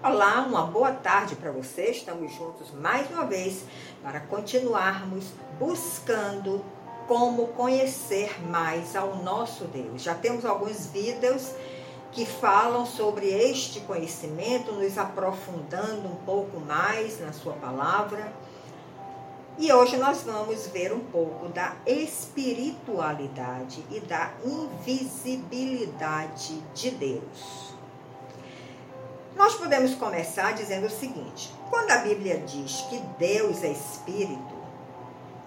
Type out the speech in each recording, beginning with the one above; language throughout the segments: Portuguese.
Olá, uma boa tarde para você. Estamos juntos mais uma vez para continuarmos buscando como conhecer mais ao nosso Deus. Já temos alguns vídeos que falam sobre este conhecimento, nos aprofundando um pouco mais na sua palavra. E hoje nós vamos ver um pouco da espiritualidade e da invisibilidade de Deus. Nós podemos começar dizendo o seguinte: quando a Bíblia diz que Deus é espírito,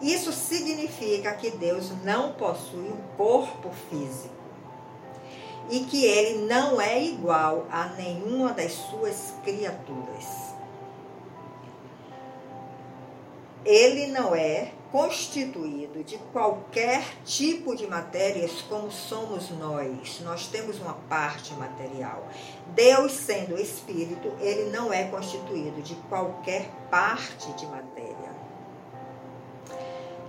isso significa que Deus não possui um corpo físico e que ele não é igual a nenhuma das suas criaturas. Ele não é constituído de qualquer tipo de matérias como somos nós. Nós temos uma parte material. Deus, sendo espírito, ele não é constituído de qualquer parte de matéria,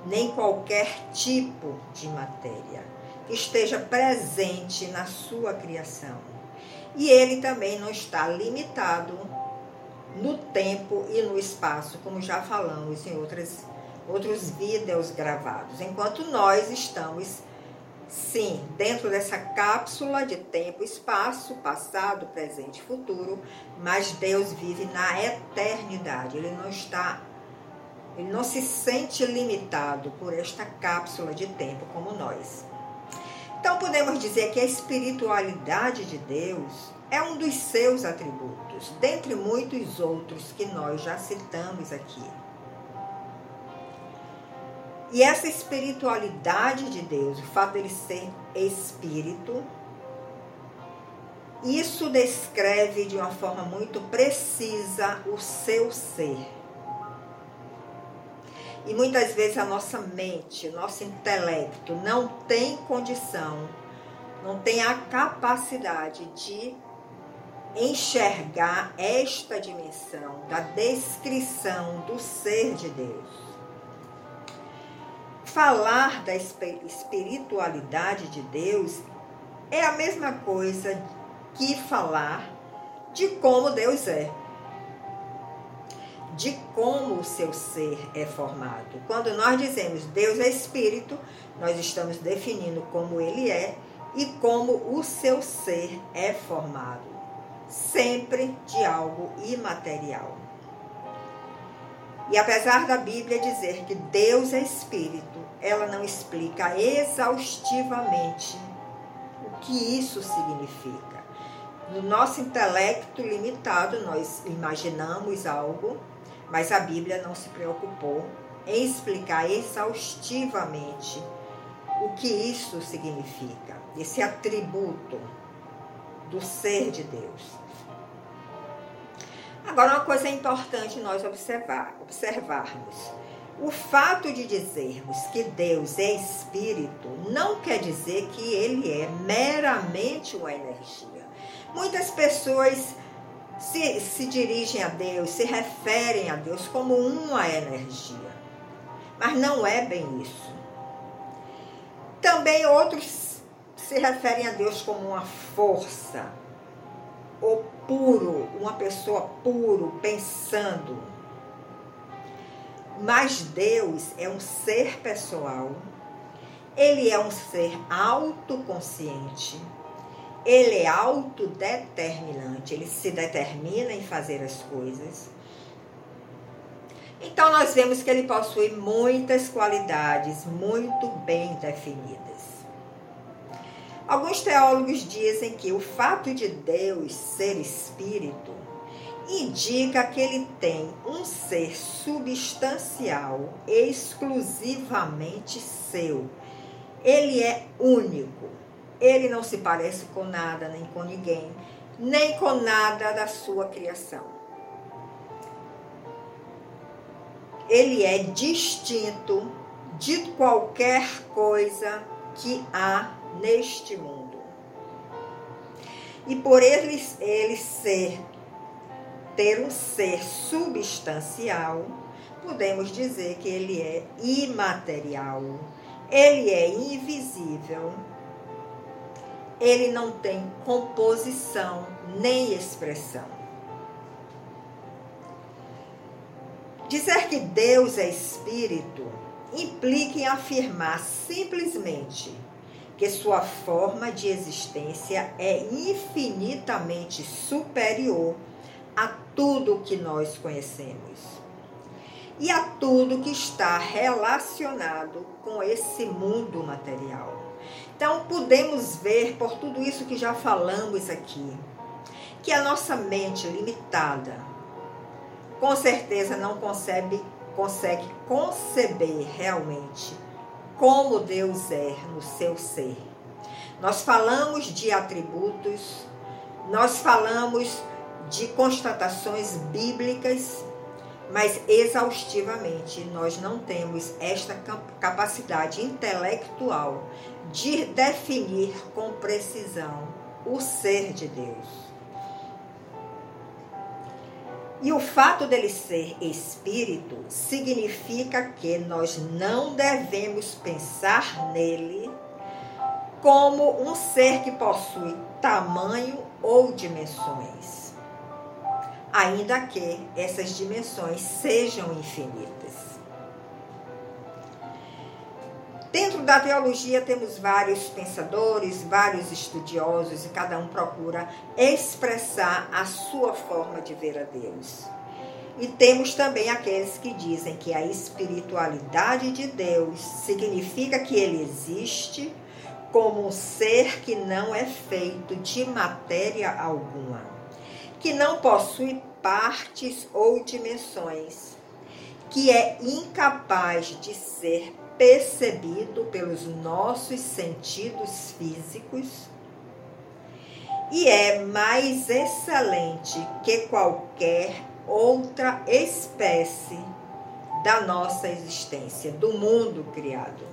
nem qualquer tipo de matéria que esteja presente na sua criação. E ele também não está limitado no tempo e no espaço, como já falamos em outras outros vídeos gravados, enquanto nós estamos, sim, dentro dessa cápsula de tempo e espaço, passado, presente e futuro, mas Deus vive na eternidade, Ele não está, Ele não se sente limitado por esta cápsula de tempo como nós. Então podemos dizer que a espiritualidade de Deus é um dos seus atributos, dentre muitos outros que nós já citamos aqui. E essa espiritualidade de Deus, o fato dele ser espírito, isso descreve de uma forma muito precisa o seu ser. E muitas vezes a nossa mente, o nosso intelecto não tem condição, não tem a capacidade de enxergar esta dimensão da descrição do ser de Deus falar da espiritualidade de Deus é a mesma coisa que falar de como Deus é. De como o seu ser é formado. Quando nós dizemos Deus é espírito, nós estamos definindo como ele é e como o seu ser é formado. Sempre de algo imaterial. E apesar da Bíblia dizer que Deus é espírito, ela não explica exaustivamente o que isso significa. No nosso intelecto limitado, nós imaginamos algo, mas a Bíblia não se preocupou em explicar exaustivamente o que isso significa, esse atributo do ser de Deus. Agora, uma coisa importante nós observar, observarmos. O fato de dizermos que Deus é espírito não quer dizer que ele é meramente uma energia. Muitas pessoas se, se dirigem a Deus, se referem a Deus como uma energia. Mas não é bem isso. Também outros se referem a Deus como uma força, ou puro, uma pessoa puro, pensando. Mas Deus é um ser pessoal, ele é um ser autoconsciente, ele é autodeterminante, ele se determina em fazer as coisas. Então nós vemos que ele possui muitas qualidades muito bem definidas. Alguns teólogos dizem que o fato de Deus ser espírito indica que ele tem um ser substancial exclusivamente seu. Ele é único. Ele não se parece com nada, nem com ninguém, nem com nada da sua criação. Ele é distinto de qualquer coisa que há neste mundo. E por ele, ele ser, ter um ser substancial, podemos dizer que ele é imaterial, ele é invisível, ele não tem composição nem expressão. Dizer que Deus é espírito implica em afirmar simplesmente que sua forma de existência é infinitamente superior a tudo que nós conhecemos e a tudo que está relacionado com esse mundo material. Então, podemos ver por tudo isso que já falamos aqui, que a nossa mente limitada, com certeza não concebe, consegue conceber realmente como Deus é no seu ser. Nós falamos de atributos, nós falamos de constatações bíblicas, mas exaustivamente nós não temos esta capacidade intelectual de definir com precisão o ser de Deus. E o fato dele ser espírito significa que nós não devemos pensar nele como um ser que possui tamanho ou dimensões, ainda que essas dimensões sejam infinitas. Dentro da teologia temos vários pensadores, vários estudiosos e cada um procura expressar a sua forma de ver a Deus. E temos também aqueles que dizem que a espiritualidade de Deus significa que ele existe como um ser que não é feito de matéria alguma, que não possui partes ou dimensões, que é incapaz de ser percebido pelos nossos sentidos físicos e é mais excelente que qualquer outra espécie da nossa existência, do mundo criado.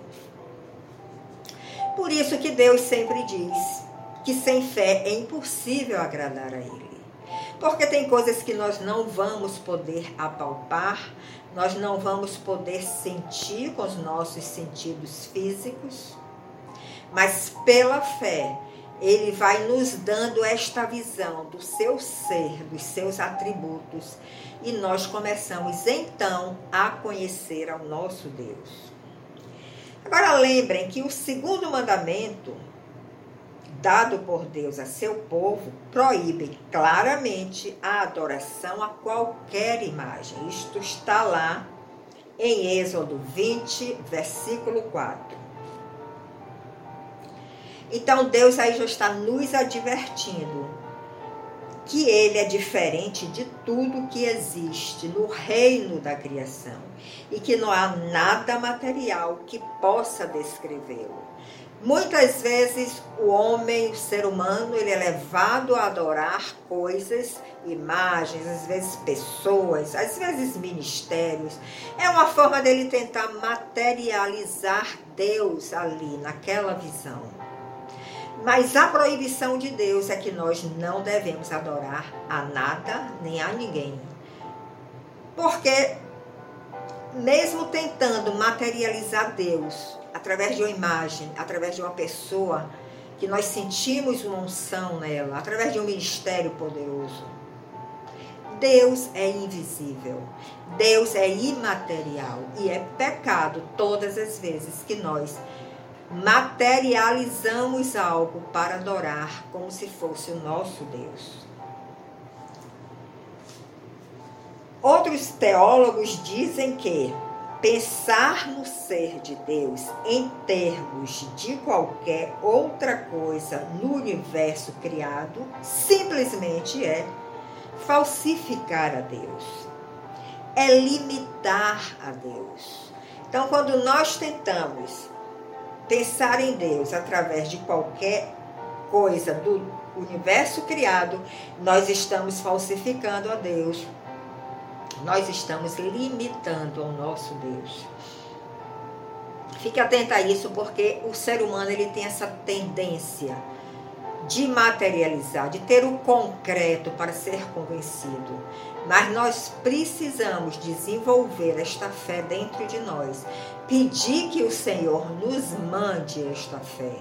Por isso que Deus sempre diz que sem fé é impossível agradar a Ele. Porque tem coisas que nós não vamos poder apalpar, nós não vamos poder sentir com os nossos sentidos físicos, mas pela fé, ele vai nos dando esta visão do seu ser, dos seus atributos, e nós começamos então a conhecer ao nosso Deus. Agora lembrem que o segundo mandamento dado por Deus a seu povo proíbe claramente a adoração a qualquer imagem. Isto está lá em Êxodo 20, versículo 4. Então Deus aí já está nos advertindo que ele é diferente de tudo que existe no reino da criação e que não há nada material que possa descrevê-lo. Muitas vezes o homem, o ser humano, ele é levado a adorar coisas, imagens, às vezes pessoas, às vezes ministérios. É uma forma dele tentar materializar Deus ali, naquela visão. Mas a proibição de Deus é que nós não devemos adorar a nada nem a ninguém. Porque, mesmo tentando materializar Deus, através de uma imagem, através de uma pessoa que nós sentimos uma unção nela, através de um ministério poderoso. Deus é invisível, Deus é imaterial e é pecado todas as vezes que nós materializamos algo para adorar como se fosse o nosso Deus. Outros teólogos dizem que Pensar no ser de Deus em termos de qualquer outra coisa no universo criado simplesmente é falsificar a Deus, é limitar a Deus. Então, quando nós tentamos pensar em Deus através de qualquer coisa do universo criado, nós estamos falsificando a Deus nós estamos limitando ao nosso Deus. Fique atento a isso, porque o ser humano ele tem essa tendência de materializar, de ter o concreto para ser convencido. Mas nós precisamos desenvolver esta fé dentro de nós, pedir que o Senhor nos mande esta fé,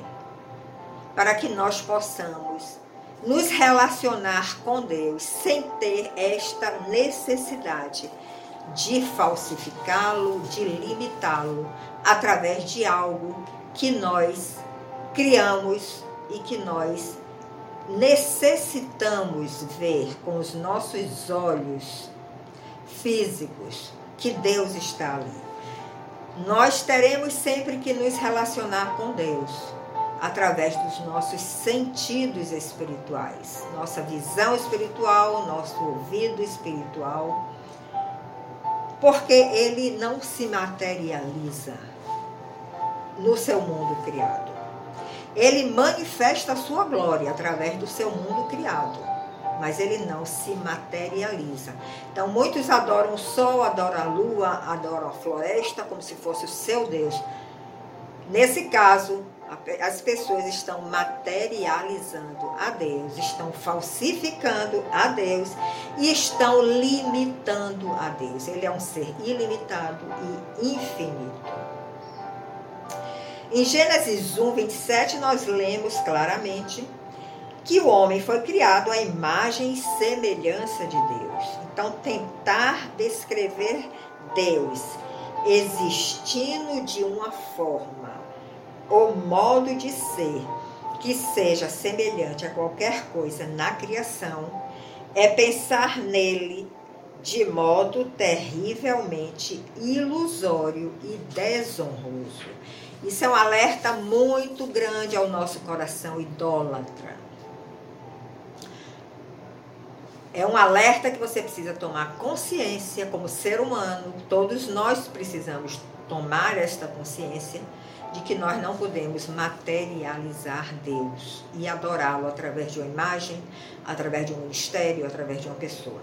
para que nós possamos nos relacionar com Deus sem ter esta necessidade de falsificá-lo, de limitá-lo através de algo que nós criamos e que nós necessitamos ver com os nossos olhos físicos que Deus está ali. Nós teremos sempre que nos relacionar com Deus através dos nossos sentidos espirituais, nossa visão espiritual, nosso ouvido espiritual, porque ele não se materializa no seu mundo criado. Ele manifesta a sua glória através do seu mundo criado, mas ele não se materializa. Então, muitos adoram o sol, adoram a lua, adoram a floresta como se fosse o seu Deus. Nesse caso, as pessoas estão materializando a Deus, estão falsificando a Deus e estão limitando a Deus. Ele é um ser ilimitado e infinito. Em Gênesis 1, 27, nós lemos claramente que o homem foi criado à imagem e semelhança de Deus. Então, tentar descrever Deus existindo de uma forma ou modo de ser que seja semelhante a qualquer coisa na criação é pensar nele de modo terrivelmente ilusório e desonroso. Isso é um alerta muito grande ao nosso coração idólatra. É um alerta que você precisa tomar consciência como ser humano, todos nós precisamos tomar esta consciência de que nós não podemos materializar Deus e adorá-lo através de uma imagem, através de um ministério, através de uma pessoa.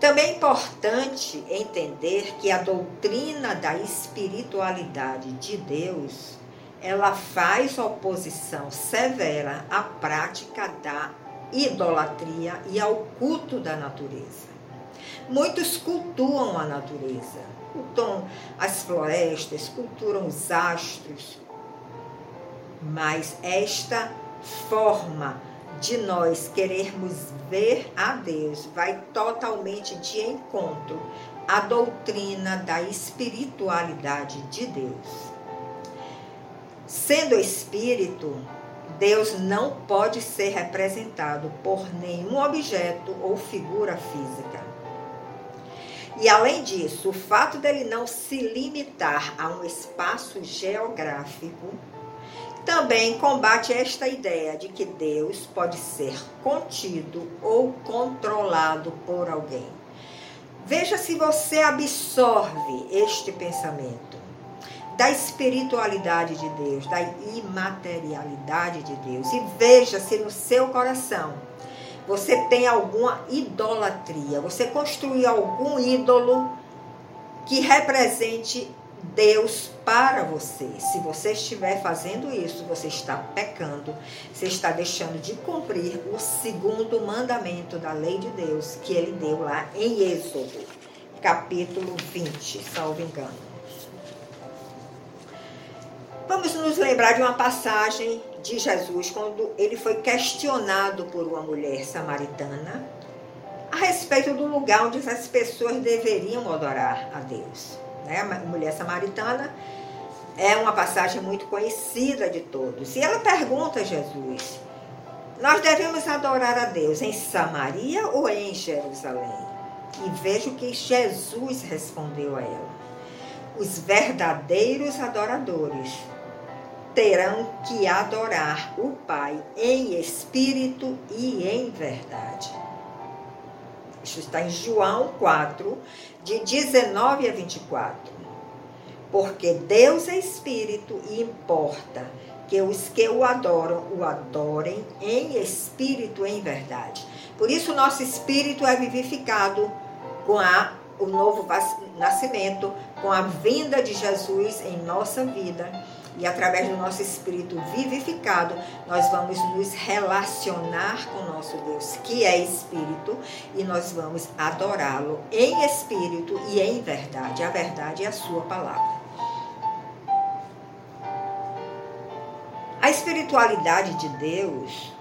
Também é importante entender que a doutrina da espiritualidade de Deus, ela faz oposição severa à prática da idolatria e ao culto da natureza. Muitos cultuam a natureza, cultuam as florestas, cultuam os astros, mas esta forma de nós querermos ver a Deus vai totalmente de encontro à doutrina da espiritualidade de Deus. Sendo espírito, Deus não pode ser representado por nenhum objeto ou figura física. E além disso, o fato dele não se limitar a um espaço geográfico também combate esta ideia de que Deus pode ser contido ou controlado por alguém. Veja se você absorve este pensamento da espiritualidade de Deus, da imaterialidade de Deus, e veja se no seu coração você tem alguma idolatria, você construiu algum ídolo que represente Deus para você. Se você estiver fazendo isso, você está pecando, você está deixando de cumprir o segundo mandamento da lei de Deus que ele deu lá em Êxodo, capítulo 20, salvo engano. Vamos nos lembrar de uma passagem de Jesus quando ele foi questionado por uma mulher samaritana a respeito do lugar onde as pessoas deveriam adorar a Deus né, a mulher samaritana, é uma passagem muito conhecida de todos. E ela pergunta a Jesus: Nós devemos adorar a Deus em Samaria ou em Jerusalém? E veja o que Jesus respondeu a ela: Os verdadeiros adoradores terão que adorar o Pai em espírito e em verdade. Isso está em João 4, de 19 a 24. Porque Deus é espírito e importa que os que o adoram o adorem em espírito e em verdade. Por isso nosso espírito é vivificado com a, o novo nascimento, com a vinda de Jesus em nossa vida e através do nosso espírito vivificado, nós vamos nos relacionar com o nosso Deus, que é espírito, e nós vamos adorá-lo em espírito e em verdade. A verdade é a sua palavra. A espiritualidade de Deus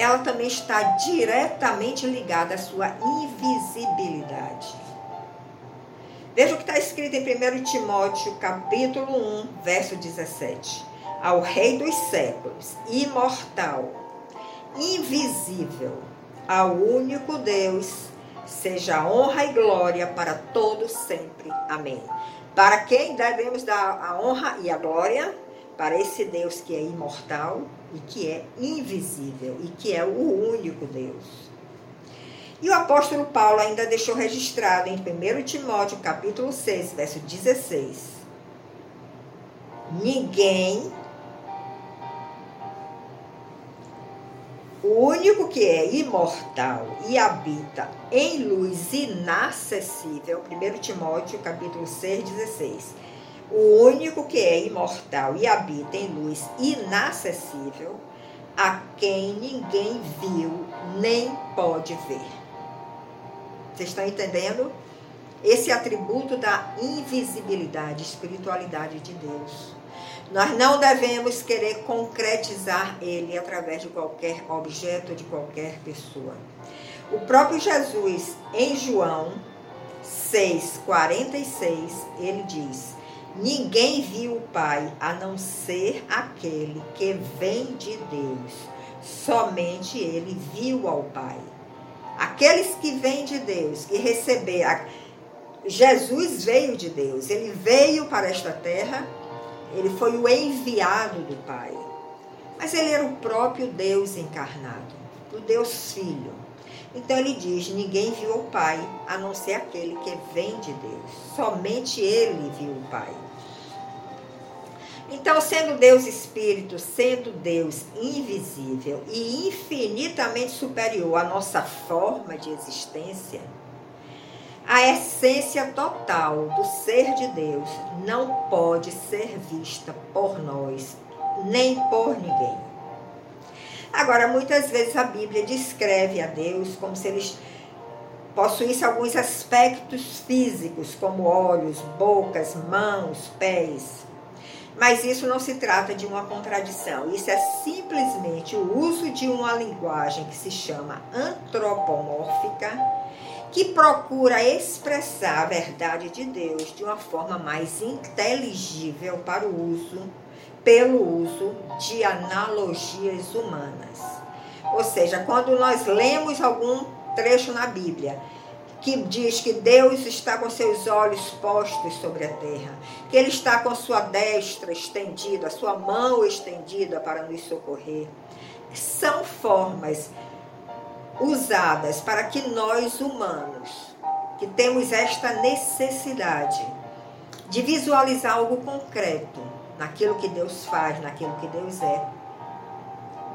ela também está diretamente ligada à sua invisibilidade. Veja o que está escrito em 1 Timóteo, capítulo 1, verso 17. Ao Rei dos séculos, imortal, invisível, ao único Deus, seja honra e glória para todos sempre. Amém. Para quem devemos dar a honra e a glória? Para esse Deus que é imortal e que é invisível e que é o único Deus. E o apóstolo Paulo ainda deixou registrado em 1 Timóteo, capítulo 6, verso 16. Ninguém o único que é imortal e habita em luz inacessível, 1 Timóteo capítulo 6, 16. O único que é imortal e habita em luz inacessível, a quem ninguém viu nem pode ver. Vocês estão entendendo? Esse atributo da invisibilidade, espiritualidade de Deus. Nós não devemos querer concretizar ele através de qualquer objeto, de qualquer pessoa. O próprio Jesus, em João 6,46, ele diz: Ninguém viu o Pai a não ser aquele que vem de Deus. Somente ele viu ao Pai. Aqueles que vêm de Deus, que receber. Jesus veio de Deus, ele veio para esta terra, ele foi o enviado do Pai. Mas ele era o próprio Deus encarnado, o Deus Filho. Então ele diz: ninguém viu o Pai a não ser aquele que vem de Deus. Somente ele viu o Pai. Então, sendo Deus Espírito, sendo Deus invisível e infinitamente superior à nossa forma de existência, a essência total do ser de Deus não pode ser vista por nós, nem por ninguém. Agora, muitas vezes a Bíblia descreve a Deus como se ele possuísse alguns aspectos físicos, como olhos, bocas, mãos, pés. Mas isso não se trata de uma contradição, isso é simplesmente o uso de uma linguagem que se chama antropomórfica, que procura expressar a verdade de Deus de uma forma mais inteligível para o uso, pelo uso de analogias humanas. Ou seja, quando nós lemos algum trecho na Bíblia que diz que Deus está com seus olhos postos sobre a terra, que Ele está com sua destra estendida, a sua mão estendida para nos socorrer. São formas usadas para que nós humanos, que temos esta necessidade de visualizar algo concreto naquilo que Deus faz, naquilo que Deus é,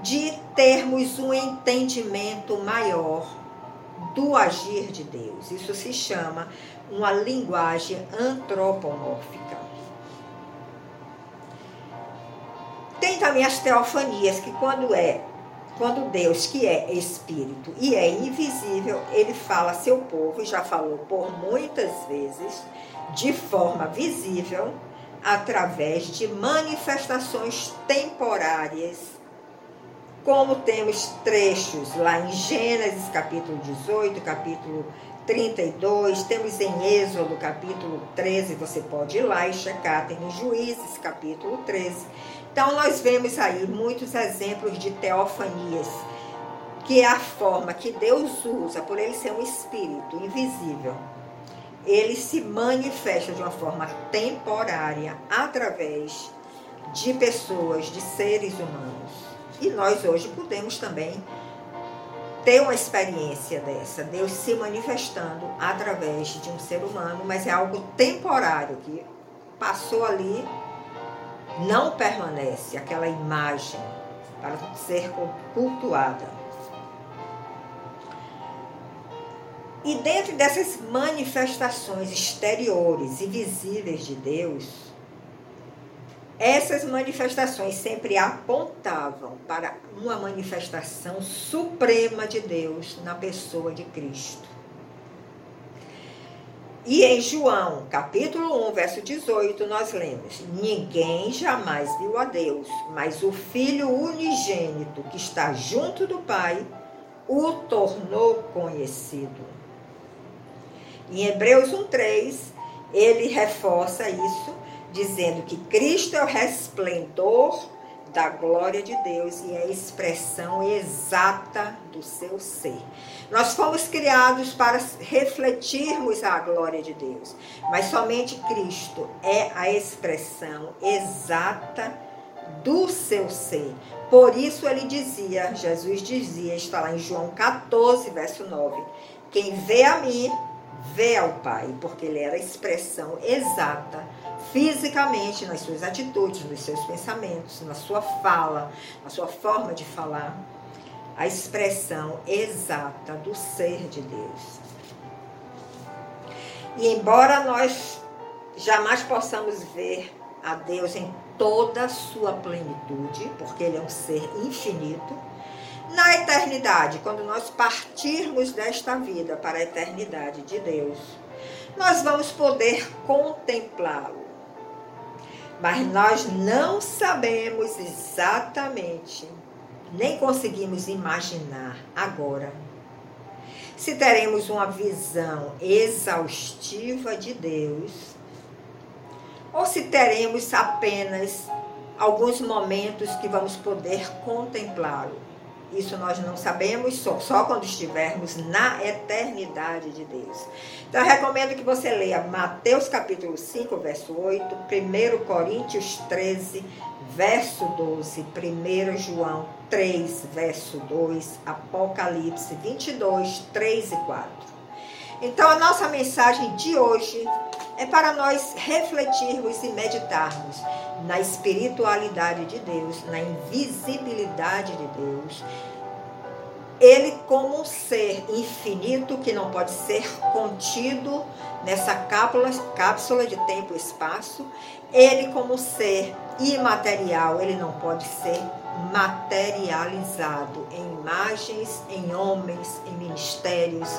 de termos um entendimento maior do agir de Deus. Isso se chama uma linguagem antropomórfica. Tem também as teofanias, que quando é quando Deus, que é espírito e é invisível, ele fala a seu povo, e já falou por muitas vezes, de forma visível, através de manifestações temporárias como temos trechos lá em Gênesis capítulo 18, capítulo 32, temos em Êxodo capítulo 13, você pode ir lá e checar, tem em Juízes capítulo 13. Então nós vemos aí muitos exemplos de teofanias, que é a forma que Deus usa, por ele ser um espírito invisível. Ele se manifesta de uma forma temporária através de pessoas, de seres humanos. E nós hoje podemos também ter uma experiência dessa, Deus se manifestando através de um ser humano, mas é algo temporário que passou ali, não permanece aquela imagem para ser cultuada. E dentro dessas manifestações exteriores e visíveis de Deus, essas manifestações sempre apontavam para uma manifestação suprema de Deus na pessoa de Cristo. E em João, capítulo 1, verso 18, nós lemos: Ninguém jamais viu a Deus, mas o Filho unigênito que está junto do Pai o tornou conhecido. Em Hebreus 1,3, ele reforça isso, dizendo que Cristo é o resplendor da glória de Deus e é a expressão exata do seu ser. Nós fomos criados para refletirmos a glória de Deus, mas somente Cristo é a expressão exata do seu ser. Por isso ele dizia, Jesus dizia, está lá em João 14, verso 9: Quem vê a mim, vê ao Pai, porque ele era a expressão exata fisicamente, nas suas atitudes, nos seus pensamentos, na sua fala, na sua forma de falar, a expressão exata do ser de Deus. E embora nós jamais possamos ver a Deus em toda a sua plenitude, porque Ele é um ser infinito, na eternidade, quando nós partirmos desta vida para a eternidade de Deus, nós vamos poder contemplá-lo mas nós não sabemos exatamente, nem conseguimos imaginar agora, se teremos uma visão exaustiva de Deus ou se teremos apenas alguns momentos que vamos poder contemplá-lo. Isso nós não sabemos só, só quando estivermos na eternidade de Deus. Então eu recomendo que você leia Mateus capítulo 5, verso 8, 1 Coríntios 13, verso 12, 1 João 3, verso 2, Apocalipse 22, 3 e 4. Então a nossa mensagem de hoje é para nós refletirmos e meditarmos na espiritualidade de Deus, na invisibilidade de Deus. Ele como um ser infinito que não pode ser contido nessa cápsula, cápsula de tempo e espaço. Ele como ser imaterial, ele não pode ser materializado em imagens, em homens, em ministérios,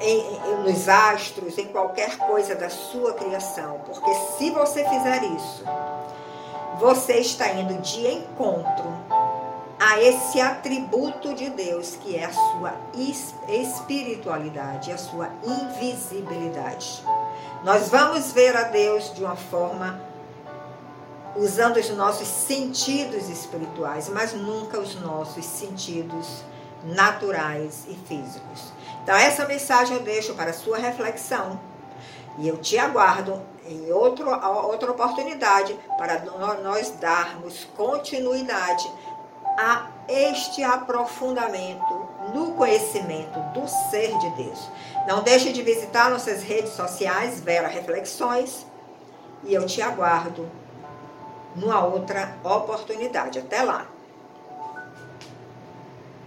em, em, nos astros, em qualquer coisa da sua criação. Porque se você fizer isso, você está indo de encontro a esse atributo de Deus que é a sua espiritualidade, a sua invisibilidade. Nós vamos ver a Deus de uma forma usando os nossos sentidos espirituais, mas nunca os nossos sentidos naturais e físicos. Então, essa mensagem eu deixo para sua reflexão e eu te aguardo em outro, outra oportunidade para nós darmos continuidade a este aprofundamento no conhecimento do ser de Deus. Não deixe de visitar nossas redes sociais, Vera Reflexões, e eu te aguardo numa outra oportunidade. Até lá!